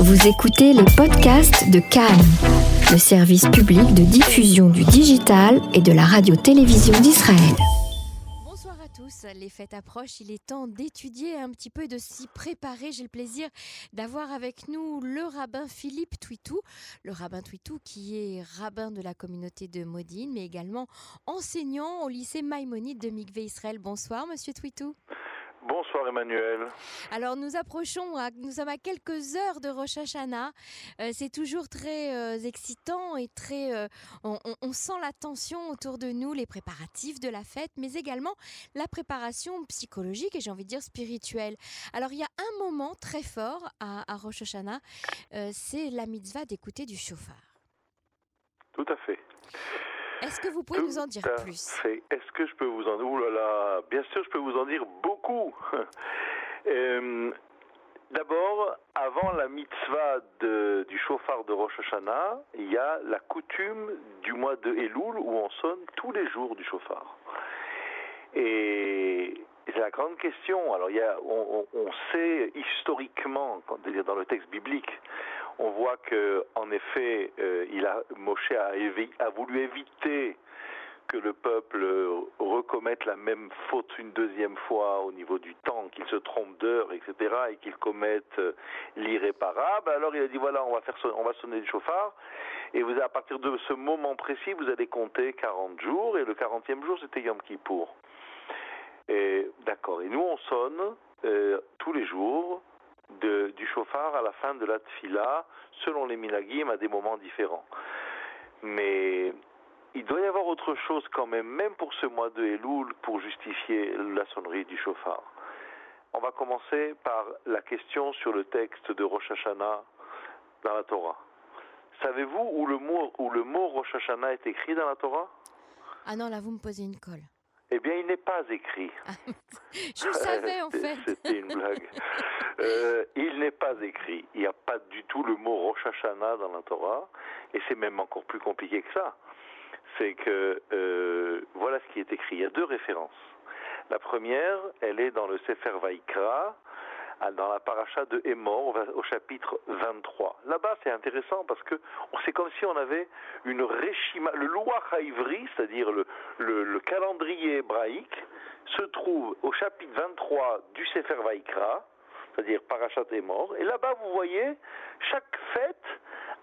Vous écoutez les podcasts de Cannes, le service public de diffusion du digital et de la radio-télévision d'Israël. Bonsoir à tous, les fêtes approchent, il est temps d'étudier un petit peu et de s'y préparer. J'ai le plaisir d'avoir avec nous le rabbin Philippe Twitou, le rabbin Twitou qui est rabbin de la communauté de Modine, mais également enseignant au lycée Maïmonide de Mikvé Israël. Bonsoir monsieur Twitou. Bonsoir Emmanuel. Alors nous approchons, à- nous sommes à quelques heures de Rosh Hashanah. Euh, c'est toujours très euh, excitant et très, euh, on, sent la tension autour de nous, les préparatifs de la fête, mais également la préparation psychologique et j'ai envie de dire spirituelle. Alors il y a un moment très fort à, à Rosh Hashanah, c'est la mitzvah d'écouter du chauffard. Tout à fait. Est-ce que vous pouvez Tout nous en dire plus. Est-ce que je peux vous en... Ouh là là, bien sûr, je peux vous en dire beaucoup. Euh, D'abord, avant la mitzvah de- du chauffard de Rosh Hashanah, il y a la coutume du mois de Elul où on sonne tous les jours du chauffard. Et c'est la grande question. Alors, il y a, on, on- on sait historiquement, dans le texte biblique, on voit que, en effet, euh, il a, Moshe a, voulu éviter que le peuple euh, recommette la même faute une deuxième fois au niveau du temps, qu'il se trompe d'heure, etc., et qu'il commette euh, l'irréparable. Alors il a dit voilà, on va faire, son- on sonner le chauffard, et à partir de ce moment précis, vous allez compter 40 jours, et le 40e jour c'était Yom Kippour. Et d'accord. Et nous on sonne tous les jours de- du chauffard à la fin de la tfila, selon les minagim, à des moments différents. Mais il doit y avoir autre chose quand même, même pour ce mois de Elul, pour justifier la sonnerie du chauffard. On va commencer par la question sur le texte de Rosh Hashanah dans la Torah. Savez-vous où le mot, où le mot Rosh Hashanah est écrit dans la Torah? Ah non, là vous me posez une colle. Eh bien, il n'est pas écrit. Je le savais en fait. C'était une blague. Euh, il n'est pas écrit. Il n'y a pas du tout le mot Rosh Hashanah dans la Torah. Et c'est même encore plus compliqué que ça. C'est que, euh, voilà ce qui est écrit. Il y a deux références. La première, elle est dans le Sefer Vaikra, dans la paracha de Hémor, au chapitre 23. Là-bas, c'est intéressant parce que c'est comme si on avait une réchima, le Loach Haïvri, c'est-à-dire le, le, le calendrier hébraïque, se trouve au chapitre 23 du Sefer Vaikra, c'est-à-dire Parashat Hémor, et là-bas, vous voyez chaque fête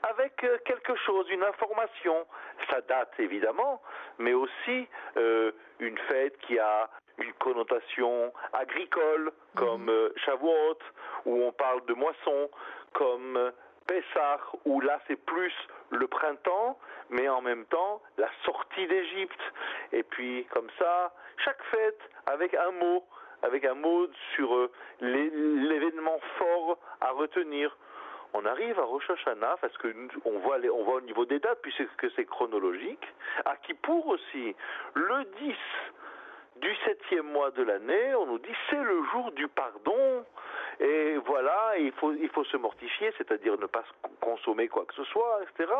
avec euh, quelque chose, une information. Ça date évidemment, mais aussi euh, une fête qui a une connotation agricole, comme euh, Shavuot, où on parle de moisson, comme euh, Pessah, où là c'est plus le printemps, mais en même temps la sortie d'Égypte. Et puis comme ça, chaque fête avec un mot, avec un mot sur euh, l'é- l'événement fort à retenir. On arrive à Rosh parce que on voit, au niveau des dates puisque c'est chronologique. À Kippour aussi, le 10 du septième mois de l'année, on nous dit c'est le jour du pardon. Et voilà, il faut, se mortifier, c'est-à-dire ne pas consommer quoi que ce soit, etc.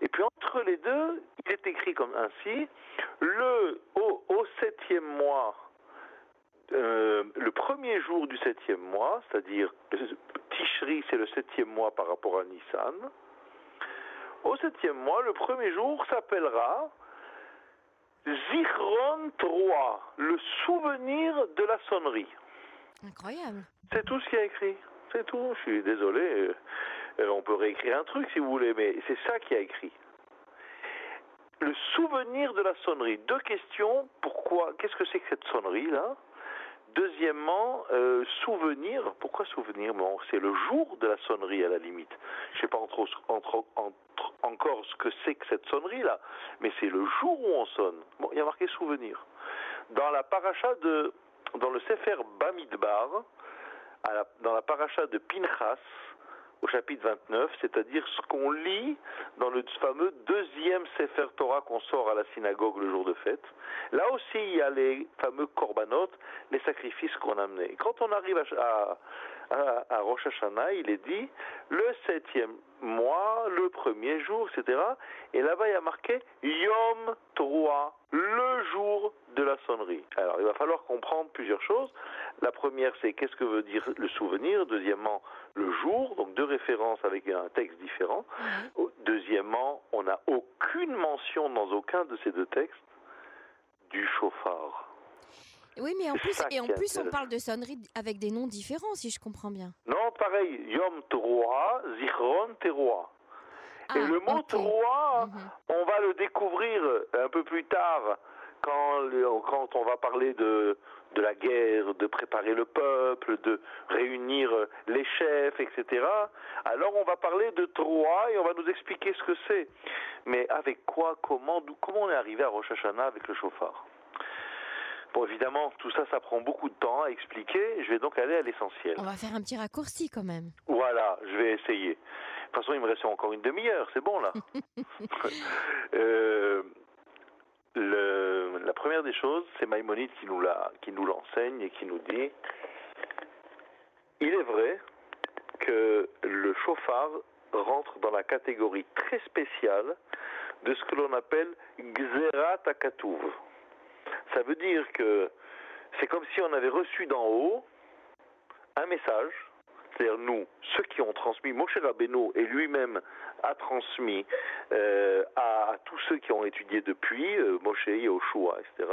Et puis entre les deux, il est écrit comme ainsi, le, au, au septième mois, euh, le premier jour du septième mois, c'est-à-dire euh, Tishri, c'est le septième mois par rapport à Nissan. Au septième mois, le premier jour s'appellera Zichron 3, le souvenir de la sonnerie. Incroyable. C'est tout ce qu'il y a écrit. C'est tout. Je suis désolé. euh, on peut réécrire un truc si vous voulez, mais c'est ça qui a écrit. Le souvenir de la sonnerie. Deux questions. Pourquoi? Qu'est-ce que c'est que cette sonnerie là? Deuxièmement, euh, souvenir. Pourquoi souvenir? Bon, c'est le jour de la sonnerie à la limite. Je sais pas encore ce que c'est que cette sonnerie là, mais c'est le jour où on sonne. Bon, il y a marqué souvenir. Dans la paracha de, dans le Sefer Bamidbar, dans la paracha de Pinchas, au chapitre 29, c'est-à-dire ce qu'on lit dans le fameux deuxième Sefer Torah qu'on sort à la synagogue le jour de fête. Là aussi, il y a les fameux korbanot, les sacrifices qu'on amenait. Quand on arrive à, à, à- à Rosh Hashanah, il est dit le septième mois, le premier jour, etc. Et là-bas, il y a marqué Yom Torah, le jour de la sonnerie. Alors, il va falloir comprendre plusieurs choses. La première, c'est qu'est-ce que veut dire le souvenir. Deuxièmement, le jour. Donc, deux référence avec un texte différent. Deuxièmement, on n'a aucune mention dans aucun de ces deux textes du chauffard. Oui, mais en plus, et en plus, on parle de sonnerie avec des noms différents, si je comprends bien. Non, pareil, Yom Teroa, Zichron Teroa. et ah, le mot okay. Mhm. on va le découvrir un peu plus tard quand, quand on va parler de, de la guerre, de préparer le peuple, de réunir les chefs, etc. Alors on va parler de Troie et on va nous expliquer ce que c'est. Mais avec quoi, comment, comment on est arrivé à Rosh Hashanah avec le chauffard? Bon, évidemment, tout ça, ça prend beaucoup de temps à expliquer. Je vais donc aller à l'essentiel. On va faire un petit raccourci quand même. Voilà, je vais essayer. De toute façon, il me reste encore une demi-heure, c'est bon là. euh, le, la première des choses, c'est Maïmonide qui nous, qui nous l'enseigne et qui nous dit il est vrai que le chauffard rentre dans la catégorie très spéciale de ce que l'on appelle Gzerat Akatuv. Ça veut dire que c'est comme si on avait reçu d'en haut un message c'est-à-dire nous, ceux qui ont transmis, Moshe Rabbeinu et lui-même a transmis euh, à, tous ceux qui ont étudié depuis, euh, Moshe, Yoshua, etc.,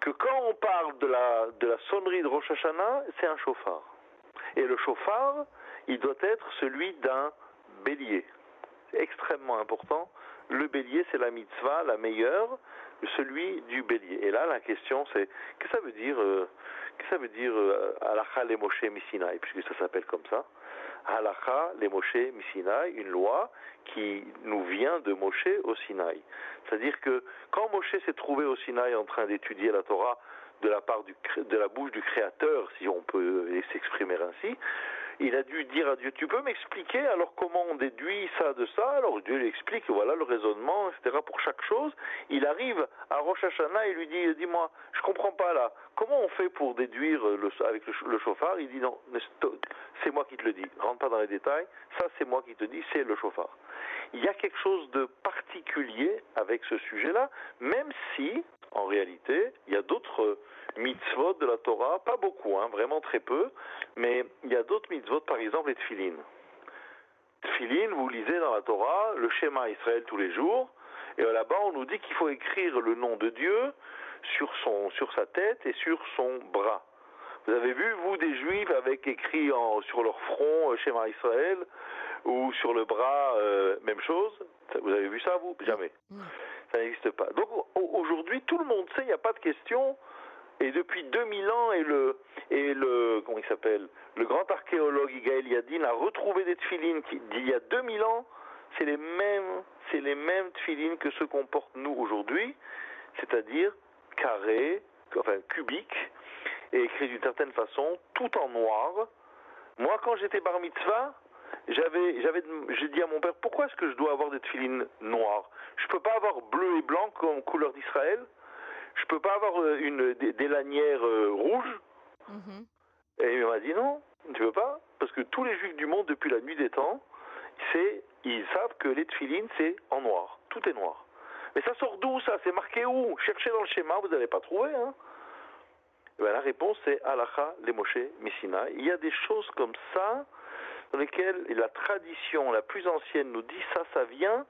que quand on parle de la, de la sonnerie de Rosh Hashanah, c'est un chauffard. Et le chauffard, il doit être celui d'un bélier. C'est extrêmement important. Le bélier, c'est la mitzvah, la meilleure, celui du bélier. Et là, la question, c'est, que ça veut dire euh, que ça veut dire euh, Halacha le Moshe Misinaï, puisque ça s'appelle comme ça Halacha le Moshe Misinaï, une loi qui nous vient de Moshe au Sinaï. C'est-à-dire que quand Moshe s'est trouvé au Sinaï en train d'étudier la Torah de la part de la bouche du Créateur, si on peut s'exprimer ainsi, il a dû dire à Dieu, tu peux m'expliquer alors comment on déduit ça de ça Alors Dieu lui explique, voilà le raisonnement, etc. pour chaque chose. Il arrive à Rosh Hashanah et lui dit, dis-moi, je comprends pas là, comment on fait pour déduire le, avec le, chauffard Il dit, non, c'est moi qui te le dis, rentre pas dans les détails, ça c'est moi qui te dis, c'est le chauffard. Il y a quelque chose de particulier avec ce sujet-là, même si, en réalité, il y a d'autres mitzvot de la Torah, pas beaucoup, hein, vraiment très peu, mais il y a d'autres mitzvot, par exemple les tfilin. Tfilin, vous lisez dans la Torah le schéma Israël tous les jours, et là-bas on nous dit qu'il faut écrire le nom de Dieu sur, son, sur sa tête et sur son bras. Vous avez vu, vous, des juifs avec écrit en, sur leur front euh, schéma Israël, ou sur le bras, euh, même chose? Vous avez vu ça, vous? Jamais. Ça n'existe pas. Donc aujourd'hui, tout le monde sait, il n'y a pas de question et depuis 2000 ans, et le, et le comment il s'appelle, le grand archéologue Igaël Yadin a retrouvé des tfilines d'il y a 2000 ans. C'est les mêmes, c'est les mêmes tfilines que ceux qu'on porte nous aujourd'hui, c'est-à-dire carrés, enfin cubiques, et écrits d'une certaine façon, tout en noir. Moi, quand j'étais bar mitzvah, j'avais, j'avais, j'ai dit à mon père, pourquoi est-ce que je dois avoir des tfilines noires? Je peux pas avoir bleu et blanc comme couleur d'Israël je peux pas avoir euh, une, des, lanières euh, rouges mhm. Et il m'a dit non, tu veux pas? Parce que tous les juifs du monde, depuis la nuit des temps, c'est, ils savent que les tfilines, c'est en noir. Tout est noir. Mais ça sort d'où ça? C'est marqué où? Cherchez dans le schéma, vous n'allez pas trouver. Hein eh ben, la réponse c'est Alacha, les Moshe, Messina. Il y a des choses comme ça dans lesquelles la tradition la plus ancienne nous dit ça, ça vient.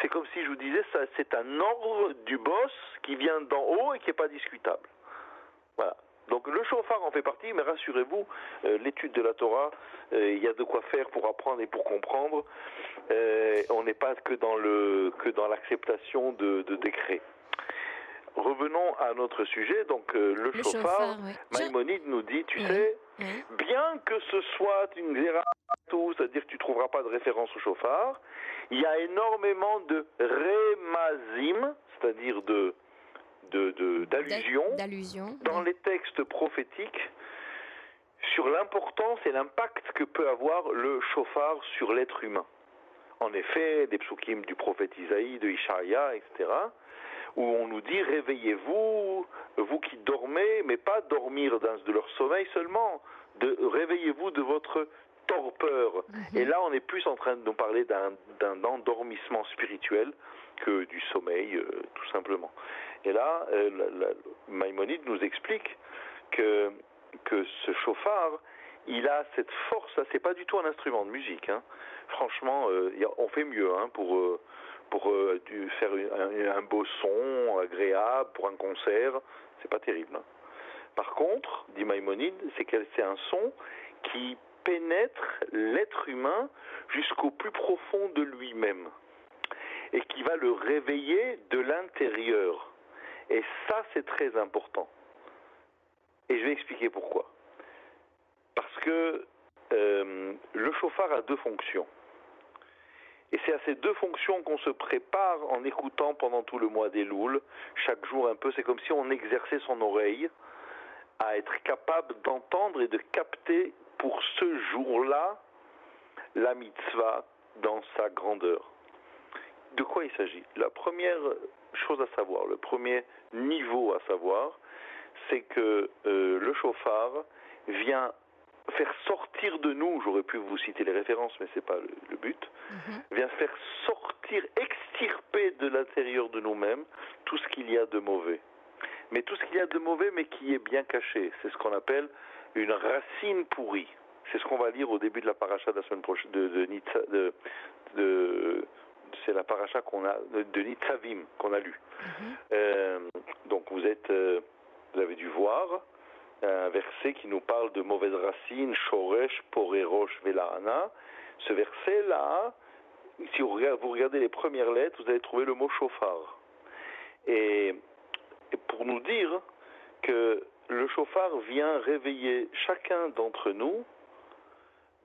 C'est comme si je vous disais, ça, c'est un ordre du boss qui vient d'en haut et qui n'est pas discutable. Voilà. Donc le chauffard en fait partie, mais rassurez-vous, euh, l'étude de la Torah, euh, il y a de quoi faire pour apprendre et pour comprendre. Euh, on n'est pas que dans le que dans l'acceptation de, de décrets. Revenons à notre sujet, donc le, chauffard. Maïmonide nous dit, tu sais, bien que ce soit une c'est-à-dire que tu ne trouveras pas de référence au chauffard, il y a énormément de remazim, c'est-à-dire de d'allusions dans les textes prophétiques sur l'importance et l'impact que peut avoir le chauffard sur l'être humain. En effet, des psukim du prophète Isaïe, de Ishaïa, etc., où on nous dit réveillez-vous, vous qui dormez, mais pas dormir de leur sommeil seulement, de réveillez-vous de votre torpeur. Mhm. Et là, on est plus en train de nous parler d'un endormissement spirituel que du sommeil, euh, tout simplement. Et là, euh, Maïmonide nous explique que, que ce chauffard, il a cette force. C'est pas du tout un instrument de musique. Hein. Franchement, euh, on fait mieux hein, pour euh, euh, faire un, beau son agréable pour un concert. C'est pas terrible. Hein. Par contre, dit Maïmonide, c'est que c'est un son qui pénètre l'être humain jusqu'au plus profond de lui-même et qui va le réveiller de l'intérieur. Et ça, c'est très important. Et je vais expliquer pourquoi. Que euh, le chauffard a deux fonctions. Et c'est à ces deux fonctions qu'on se prépare en écoutant pendant tout le mois des Louls, chaque jour un peu. C'est comme si on exerçait son oreille à être capable d'entendre et de capter pour ce jour-là la mitzvah dans sa grandeur. De quoi il s'agit? La première chose à savoir, le premier niveau à savoir, c'est que euh, le chauffard vient faire sortir de nous, j'aurais pu vous citer les références, mais ce n'est pas le, but, mhm. vient faire sortir, extirper de l'intérieur de nous-mêmes tout ce qu'il y a de mauvais. Mais tout ce qu'il y a de mauvais, mais qui est bien caché. C'est ce qu'on appelle une racine pourrie. C'est ce qu'on va lire au début de la paracha de la semaine prochaine, de, de, de, c'est la paracha qu'on a de Nitzavim qu'on a lu. Mhm. Euh, donc vous êtes, euh, vous avez dû voir un verset qui nous parle de mauvaises racines, Shoresh, Porerosh, Velahana. Ce verset-là, si vous regardez les premières lettres, vous allez trouver le mot chauffard. Et, pour nous dire que le chauffard vient réveiller chacun d'entre nous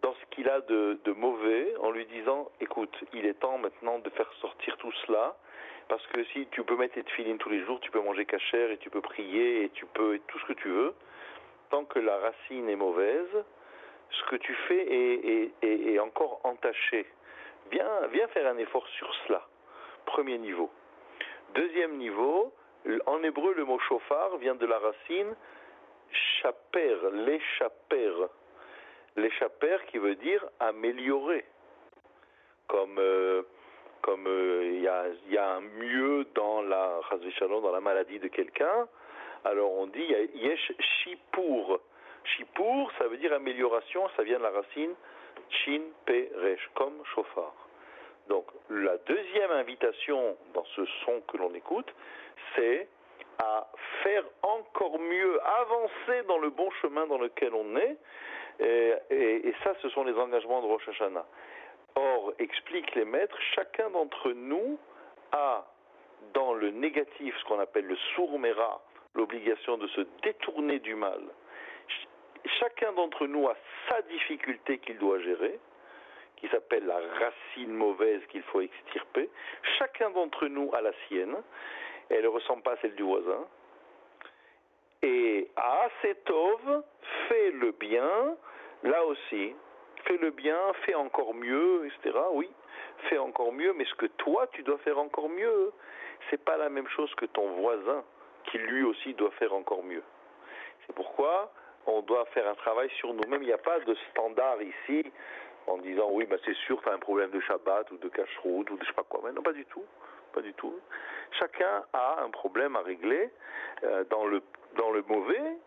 dans ce qu'il a de, mauvais en lui disant écoute, il est temps maintenant de faire sortir tout cela parce que si tu peux mettre tes filines tous les jours, tu peux manger cachère et tu peux prier et tu peux tout ce que tu veux tant que la racine est mauvaise, ce que tu fais est, encore entaché. Viens, faire un effort sur cela. Premier niveau. Deuxième niveau, en hébreu, le mot chauffard vient de la racine chaper, l'échapper. L'échapper qui veut dire améliorer. Comme euh, euh, il y, a, un mieux dans la dans la maladie de quelqu'un, alors on dit yesh shipour. Shipour, ça veut dire amélioration, ça vient de la racine chin peresh, comme chauffard. Donc la deuxième invitation dans ce son que l'on écoute, c'est à faire encore mieux, avancer dans le bon chemin dans lequel on est. Et, ça, ce sont les engagements de Rosh Hashanah. Or, expliquent les maîtres, chacun d'entre nous a dans le négatif ce qu'on appelle le sourmera, l'obligation de se détourner du mal. Chacun d'entre nous a sa difficulté qu'il doit gérer, qui s'appelle la racine mauvaise qu'il faut extirper. Chacun d'entre nous a la sienne, elle ne ressemble pas à celle du voisin. Et à Asetov, fais le bien, là aussi, fais le bien, fais encore mieux, etc. Oui, fais encore mieux, mais ce que toi tu dois faire encore mieux, c'est pas la même chose que ton voisin qui lui aussi doit faire encore mieux. C'est pourquoi on doit faire un travail sur nous-mêmes. Il n'y a pas de standard ici en disant oui, bah c'est sûr, tu as un problème de Shabbat ou de cache-route ou de je sais pas quoi. Mais non, pas du tout. Pas du tout. Chacun a un problème à régler euh, dans, le, dans le mauvais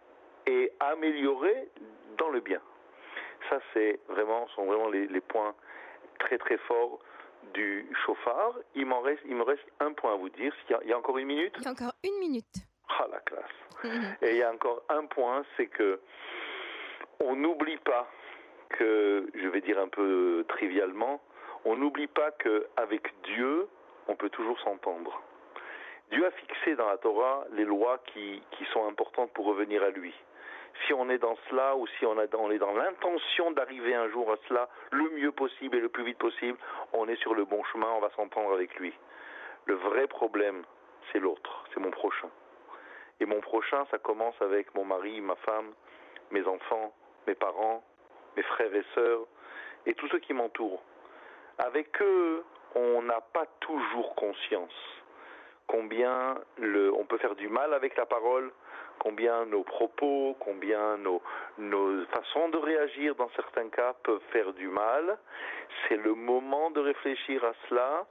et améliorer dans le bien. Ça, c'est vraiment, sont vraiment les, points très très forts du chauffard. Il, reste, il me reste un point à vous dire. Il y a, encore une minute? Il y a encore une minute. Ah, la classe. Et il y a encore un point, c'est que on n'oublie pas que, je vais dire un peu trivialement, on n'oublie pas qu'avec Dieu, on peut toujours s'entendre. Dieu a fixé dans la Torah les lois qui, qui sont importantes pour revenir à lui si on est dans cela ou si on, est dans l'intention d'arriver un jour à cela le mieux possible et le plus vite possible, on est sur le bon chemin, on va s'entendre avec lui. Le vrai problème, c'est l'autre, c'est mon prochain. Et mon prochain, ça commence avec mon mari, ma femme, mes enfants, mes parents, mes frères et sœurs, et tous ceux qui m'entourent. Avec eux, on n'a pas toujours conscience combien on peut faire du mal avec la parole, combien nos propos, combien nos, façons de réagir dans certains cas peuvent faire du mal. C'est le moment de réfléchir à cela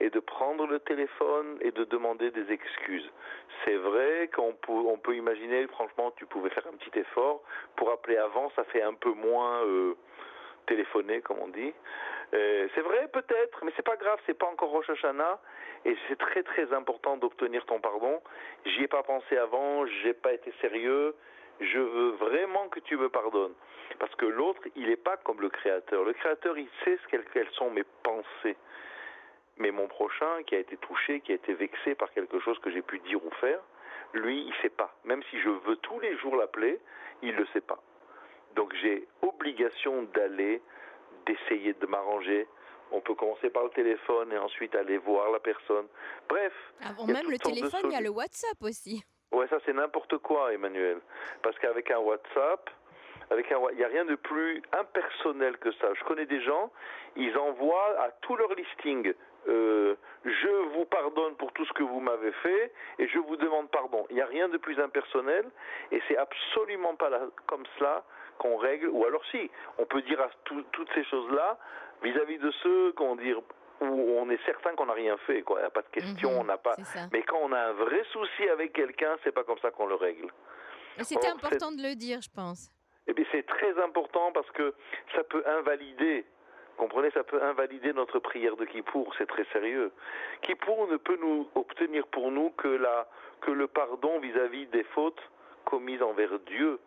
et de prendre le téléphone et de demander des excuses. C'est vrai qu'on peut, imaginer, franchement, tu pouvais faire un petit effort pour appeler avant, ça fait un peu moins euh, téléphoner, comme on dit. Euh, c'est vrai peut-être, mais c'est pas grave, c'est pas encore Rosh Hashanah et c'est très très important d'obtenir ton pardon. J'y ai pas pensé avant, j'ai pas été sérieux. Je veux vraiment que tu me pardonnes. Parce que l'autre, il n'est pas comme le créateur. Le créateur, il sait ce quelles sont mes pensées. Mais mon prochain, qui a été touché, qui a été vexé par quelque chose que j'ai pu dire ou faire, lui, il sait pas. Même si je veux tous les jours l'appeler, il le sait pas. Donc j'ai obligation d'aller, d'essayer de m'arranger. On peut commencer par le téléphone et ensuite aller voir la personne. Bref. Avant même le téléphone, il y a le WhatsApp aussi. Ouais, ça c'est n'importe quoi, Emmanuel. Parce qu'avec un WhatsApp, avec un, il n'y a rien de plus impersonnel que ça. Je connais des gens, ils envoient à tout leur listing. Euh, je vous pardonne pour tout ce que vous m'avez fait et je vous demande pardon. Il n'y a rien de plus impersonnel et c'est absolument pas là- comme cela qu'on règle. Ou alors si, on peut dire à tout- toutes ces choses-là vis-à-vis de ceux qu'on dire où on est certain qu'on n'a rien fait. Quoi. Il n'y a pas de question, Mhm, on n'a pas. Mais quand on a un vrai souci avec quelqu'un, c'est pas comme ça qu'on le règle. Mais c'était Or, important de le dire, je pense. Eh bien, c'est très important parce que ça peut invalider. Comprenez, ça peut invalider notre prière de Kippour, c'est très sérieux. Kippour ne peut nous obtenir pour nous que, le pardon vis-à-vis des fautes commises envers Dieu.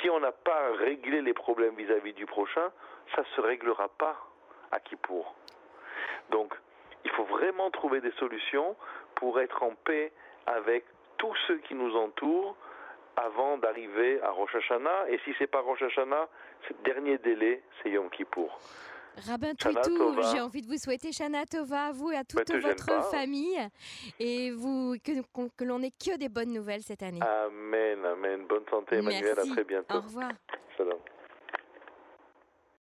Si on n'a pas réglé les problèmes vis-à-vis du prochain, ça se réglera pas à Kippour. Donc, il faut vraiment trouver des solutions pour être en paix avec tous ceux qui nous entourent avant d'arriver à Rosh Hashanah. Et si c'est pas Rosh Hashanah, le dernier délai, c'est Yom Kippour. Rabbin Twitou, j'ai envie de vous souhaiter Shana Tova à vous et à toute votre pas. famille et vous que, l'on ait que des bonnes nouvelles cette année. Amen, amen. Bonne santé, Emmanuel. Merci. À très bientôt. Au revoir. Salam.